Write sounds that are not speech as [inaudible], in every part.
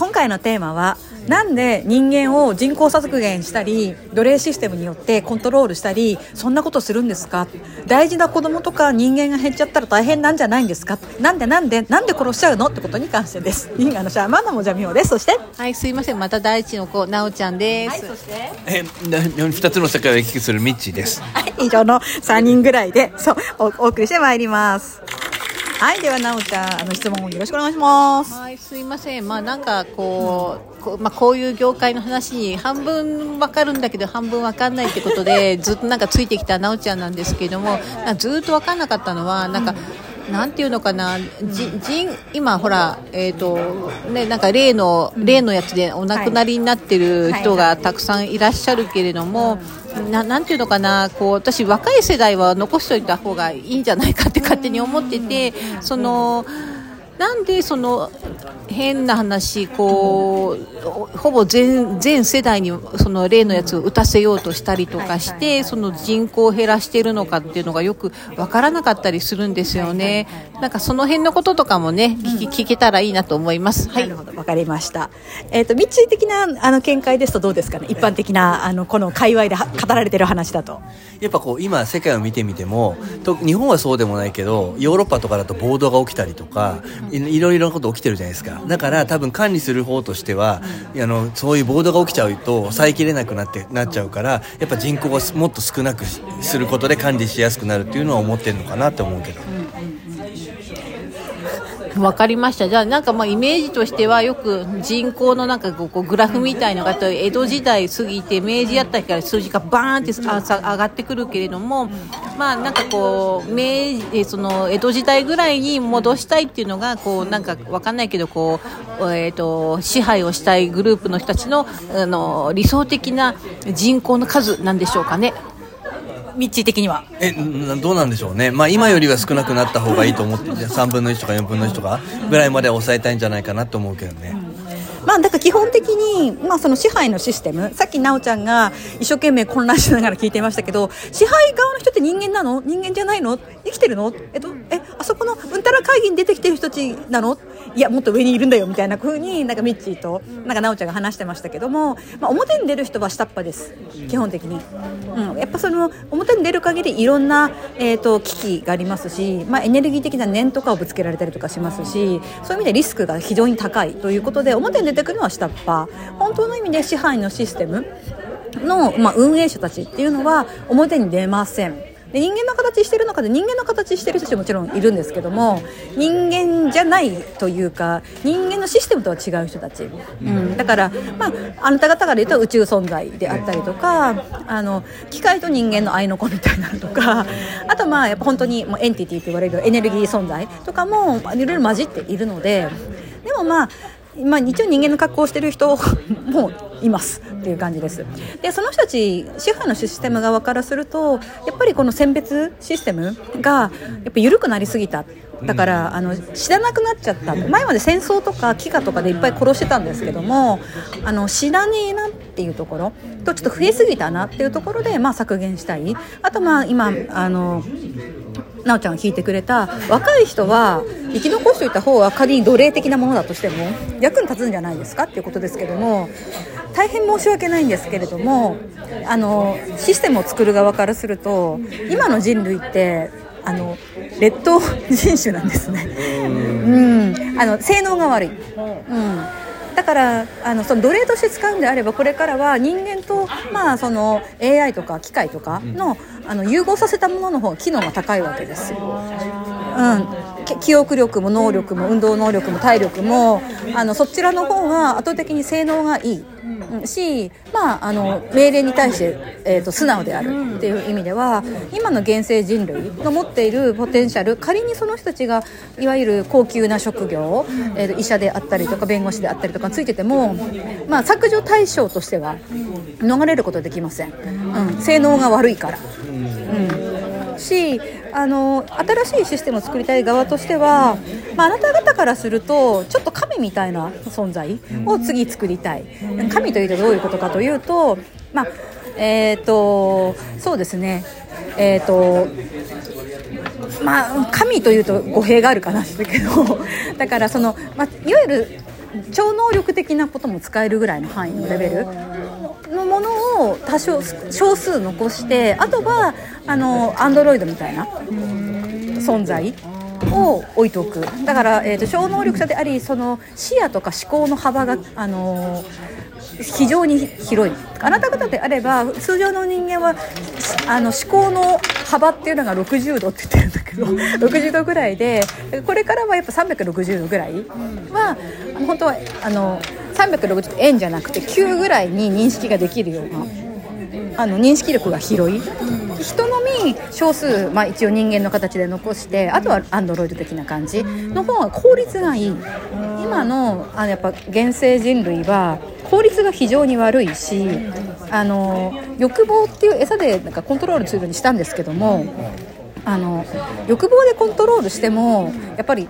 今回のテーマはなんで人間を人口削減したり奴隷システムによってコントロールしたりそんなことするんですか？大事な子供とか人間が減っちゃったら大変なんじゃないんですか？なんでなんでなんで殺しちゃうの？ってことに関してです。人間のシャーマンのもじゃみおです。そして？はいすいません。また第一の子なおちゃんです、はい、そして？え二つの世界を行き来するミッチーです。はい以上の3人ぐらいでそうお送りしてまいりますはいではなおちゃんあの質問よろしくお願いします。はいすいません。まあなんかこう、こまあ、こういう業界の話に半分わかるんだけど半分わかんないってことでずっとなんかついてきたなおちゃんなんですけれどもずっとわかんなかったのはなんか、なんていうのかな、じ人今、ほら、えっ、ー、とね、なんか例の例のやつでお亡くなりになってる人がたくさんいらっしゃるけれども、ななんていうのかなこう私、若い世代は残しておいた方がいいんじゃないかって勝手に思っててそのなんでその変な話こうほぼ全全世代にその例のやつを打たせようとしたりとかして、その人口を減らしているのかっていうのがよく分からなかったりするんですよね、なんかその辺のこととかもね聞聞けたらいいなと思います。はい、なるほど分かりました。えっ、ー、と密的なあの見解ですとどうですかね一般的なあのこの界隈で語られてる話だと。やっぱこう今世界を見てみてもと日本はそうでもないけどヨーロッパとかだと暴動が起きたりとかいろいろなこと起きてるじゃないですか。だから多分管理する方としては、あのそういう暴動が起きちゃうと抑えきれなくなってなっちゃうからやっぱ人口がもっと少なくすることで管理しやすくなるっていうのは思ってるのかなって思うけど。[laughs] 分かりましたじゃあなんかまあイメージとしてはよく人口のなんかこうグラフみたいのが江戸時代過ぎて明治やった日から数字がバーンって上がってくるけれどもまあなんかこう明治その江戸時代ぐらいに戻したいっていうのがこうなんか分かんないけどこう、えーと、支配をしたいグループの人たちのあの理想的な人口の数なんでしょうかね。ミッチー的には。えどうなんでしょうね、まあ、今よりは少なくなった方がいいと思って3分の1とか4分の1とかぐらいまで抑えたいんじゃないかなと思うけどね。まあ、だから基本的に、まあ、その支配のシステムさっき奈緒ちゃんが一生懸命混乱しながら聞いていましたけど支配側の人って人間なの？人間じゃないの？生きてるの？えっとえあそこのうんたら会議に出てきてる人たちなの？いやもっと上にいるんだよみたいな風になんかミッチーとなんか奈緒ちゃんが話してましたけども、まあ、表に出る人は下っ端です。基本的に、うん、やっぱその表に出る限りいろんな、えーと、危機がありますし、まあ、エネルギー的な念とかをぶつけられたりとかしますしそういう意味でリスクが非常に高い。ということで表に出てくるのは下っ端。本当の意味で支配のシステムの、まあ、運営者たちっていうのは表に出ません。で人間の形してる中で人間の形してる人たちもちろんいるんですけども人間じゃないというか人間のシステムとは違う人たち、うん、だから、まあ、あなた方から言うと宇宙存在であったりとかあの機械と人間の愛の子みたいなのとかあとまあやっぱ本当にもうエンティティと言われるエネルギー存在とかもいろいろ混じっているのででもまあまあ、一応人間の格好をしてる人 [laughs] もいますっていう感じです。でその人たち支配のシステム側からするとやっぱりこの選別システムがやっぱ緩くなりすぎた。だからあの知らなくなっちゃった。前まで戦争とか飢餓とかでいっぱい殺してたんですけどもあの知らねえなっていうところとちょっと増えすぎたなっていうところで、まあ、削減したい。あとまあ今あのなおちゃんが聞いてくれた若い人は生き残しておいた方は仮に奴隷的なものだとしても役に立つんじゃないですかっていうことですけども大変申し訳ないんですけれどもあのシステムを作る側からすると今の人類ってあの劣等人種なんですね、うん、あの性能が悪い、うん。だからあのその奴隷として使うんであればこれからは人間と、まあ、その AI とか機械とかのあの融合させたものの方が機能が高いわけですよ。うん、記憶力も能力も運動能力も体力もあのそちらの方が圧倒的に性能がいい。し、まあ、あの命令に対して、えーと、素直であるっていう意味では今の現世人類の持っているポテンシャル仮にその人たちがいわゆる高級な職業、えーと、医者であったりとか弁護士であったりとかついてても、まあ、削除対象としては逃れることできません、うん、性能が悪いから。うん。しあの新しいシステムを作りたい側としては、まあ、なた方からするとちょっと神みたいな存在を次作りたい。神というとどういうことかというと、まあえーと、そうですね。え、ー、とまあ、神というと語弊があるかなだけど [laughs] だからその、まあ、いわゆる超能力的なことも使えるぐらいの範囲のレベル。のものを多少少数残してあとはあのアンドロイドみたいな存在を置いておく。だから、えー、と超能力者でありその視野とか思考の幅が、あの非常に広い。あなた方であれば通常の人間はあの思考の幅っていうのが60度って言ってるんだけど [laughs] 60度ぐらいでこれからはやっぱ360度ぐらいは本当はあの360円じゃなくて9ぐらいに認識ができるような。あの認識力が広い人のみ少数、まあ、一応人間の形で残してあとはアンドロイド的な感じの方が効率がいい今のあのやっぱ現世人類は効率が非常に悪いしあの欲望っていう餌でなんかコントロールツールにしたんですけどもあの欲望でコントロールしてもやっぱり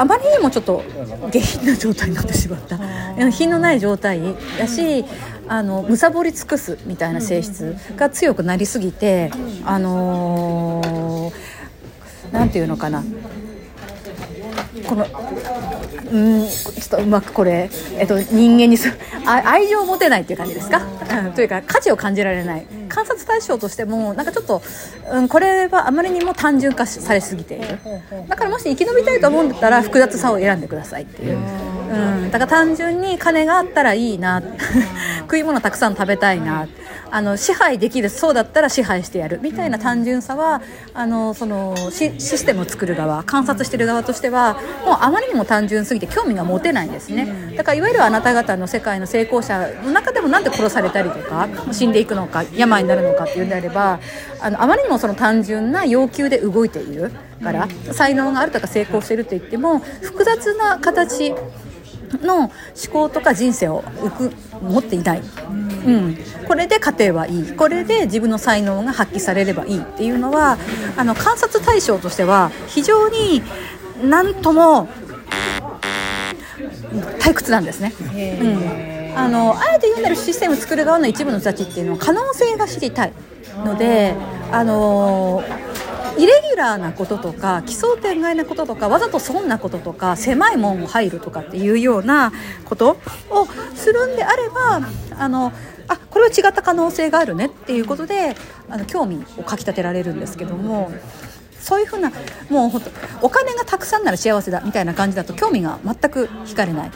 あまりにもちょっと下品な状態になってしまった。品のない状態だしあの貪り尽くすみたいな性質が強くなりすぎてあのー、なんていうのかなこのうんちょっとうまくこれ、えっと、人間にすあ愛情を持てないっていう感じですか、うん、というか価値を感じられない。観察対象としてもなんかちょっと、うん、これはあまりにも単純化されすぎている。だからもし生き延びたいと思うんだったら複雑さを選んでくださいっていう、うん、だから単純に金があったらいいな。[laughs] 食い物たくさん食べたいなってあの支配できるそうだったら支配してやる。みたいな単純さはあのそのシステムを作る側観察してる側としてはもうあまりにも単純すぎて興味が持てないんですね。だからいわゆるあなた方の世界の成功者の中でもなんで殺されたりとか死んでいくのか病になるのかっていうんであればあのあまりにもその単純な要求で動いているから才能があるとか成功してると言っても複雑な形の思考とか人生を持っていない、うん、これで家庭はいい。これで自分の才能が発揮されればいいっていうのはあの観察対象としては非常に何とも退屈なんですね。うん、あのあえて読んでるシステムを作る側の一部の人たちっていうのは可能性が知りたい。のであのイレギュラーなこととか奇想天外なこととかわざと損なこととか狭い門を入るとかっていうようなことをするんであればあのあこれは違った可能性があるねっていうことであの興味をかきたてられるんですけども。そういうふうなもう本当お金がたくさんなら幸せだみたいな感じだと興味が全く惹かれない、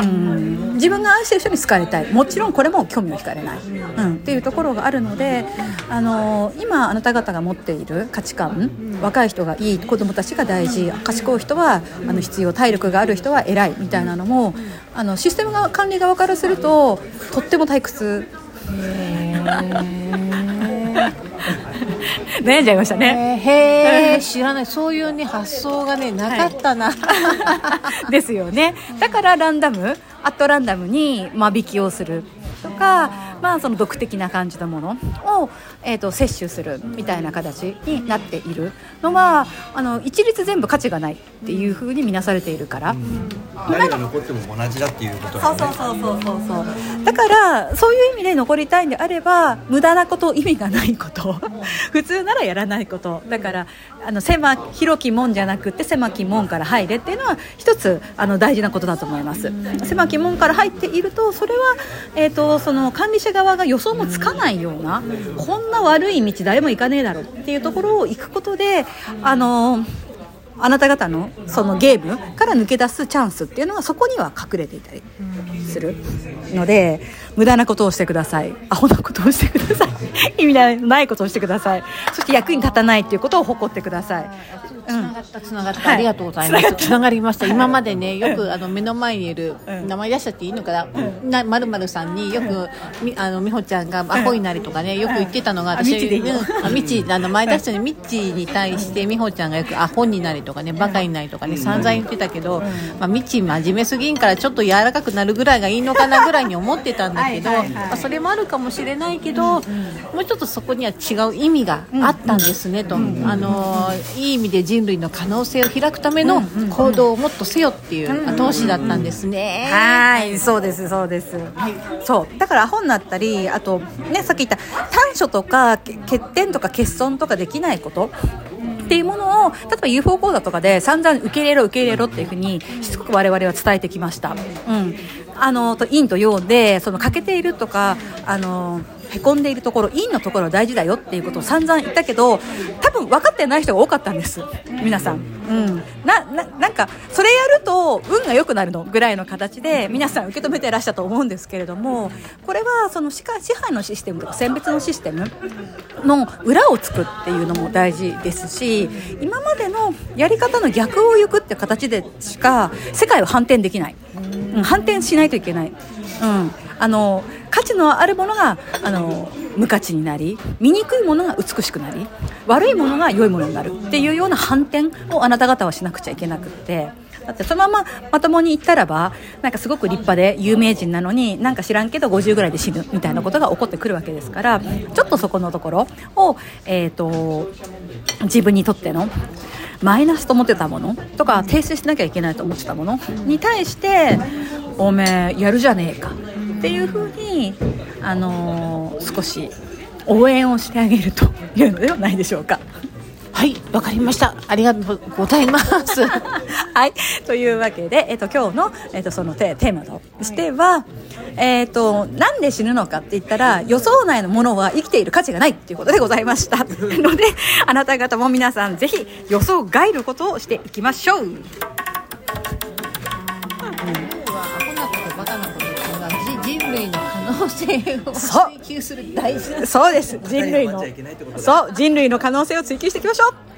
うん、自分が愛してる人に好かれたい。もちろんこれも興味を惹かれない、うん、っていうところがあるのであの今あなた方が持っている価値観若い人がいい子どもたちが大事賢い人はあの必要体力がある人は偉いみたいなのもあのシステムが管理側からするととっても退屈。[laughs] 悩んじゃいましたね。へえ、知らない。そういうね、発想がね、なかったな。はい、ですよね。だからランダム、アットランダムに間引きをするとか、まあ、その毒的な感じのものを、えーと、摂取するみたいな形になっているのはあの一律全部価値がないっていうふうに見なされているから、うん、誰が残っても同じだっていうことなんね、そうそうそうそうそうだからそういう意味で残りたいんであれば無駄なこと意味がないこと。普通ならやらないこと。だからあの狭広き門じゃなくて狭き門から入れっていうのは一つあの大事なことだと思います。狭き門から入っているとそれは、えーと、とその管理者側が予想もつかないようなこんな悪い道誰も行かねえだろっていうところを行くことであのあなた方のそのゲームから抜け出すチャンスっていうのはそこには隠れていたりするので無駄なことをしてください。アホなことをしてください。意味のないことをしてください。そして役に立たないっていうことを誇ってください。つながったつながった、ありがとうございます。つながりました。今までねよくあの目の前にいる、名前出しちゃっていいのかな？まるまるさんによくみあの美穂ちゃんがアホになりとかねよく言ってたのが私あみちあの前出したにみちに対して美穂ちゃんがよくアホになりとかねバカになりとかね散々言ってたけど、まあ、みち真面目すぎんからちょっと柔らかくなるぐらいがいいのかなぐらいに思ってたんだけどまあ、それもあるかもしれないけど、もうちょっとそこには違う意味があったんですねと、あのいい意味で人類の可能性を開くための行動をもっとせよっていう後押しだったんですね。はいそうですそうです、はい、そう。だからアホになったりあとねさっき言った短所とか欠点とか欠損とかできないこと。っていうものを例えば UFO 講座とかで散々受け入れろ受け入れろっていうふうにしつこく我々は伝えてきました、うん、あのと陰と陽でその欠けているとかあのへこんでいるところ陰のところは大事だよっていうことを散々言ったけど多分分かってない人が多かったんです。皆さん、うん、なななんかそれやると運が良くなるの。ぐらいの形で皆さん受け止めてらっしゃると思うんですけれどもこれはその支配のシステムとか選別のシステムの裏をつくっていうのも大事ですし今までのやり方の逆を行くって形でしか世界は反転できない、うん、反転しないといけない、うん、あの価値のあるものがあの無価値になり醜いものが美しくなり悪いものが良いものになるっていうような反転をあなた方はしなくちゃいけなくって。だってそのまままともに言ったらばなんかすごく立派で有名人なのになんか知らんけど50ぐらいで死ぬみたいなことが起こってくるわけですからちょっとそこのところを、えー、と自分にとってのマイナスと思ってたものとか訂正しなきゃいけないと思ってたものに対しておめえやるじゃねえか。っていうふうに、あのー少し応援をしてあげるというのではないでしょうか。はいわかりました。ありがとうございます。[laughs] はい、というわけで、えっと今日の、えっとそのテテーマとしては、えっとなんで死ぬのかって言ったら予想内のものは生きている価値がないっていうことでございました。[laughs] のであなた方も皆さんぜひ予想外ることをしていきましょう能性をそう追求する大事なそうです。人類のそう人類の可能性を追求していきましょう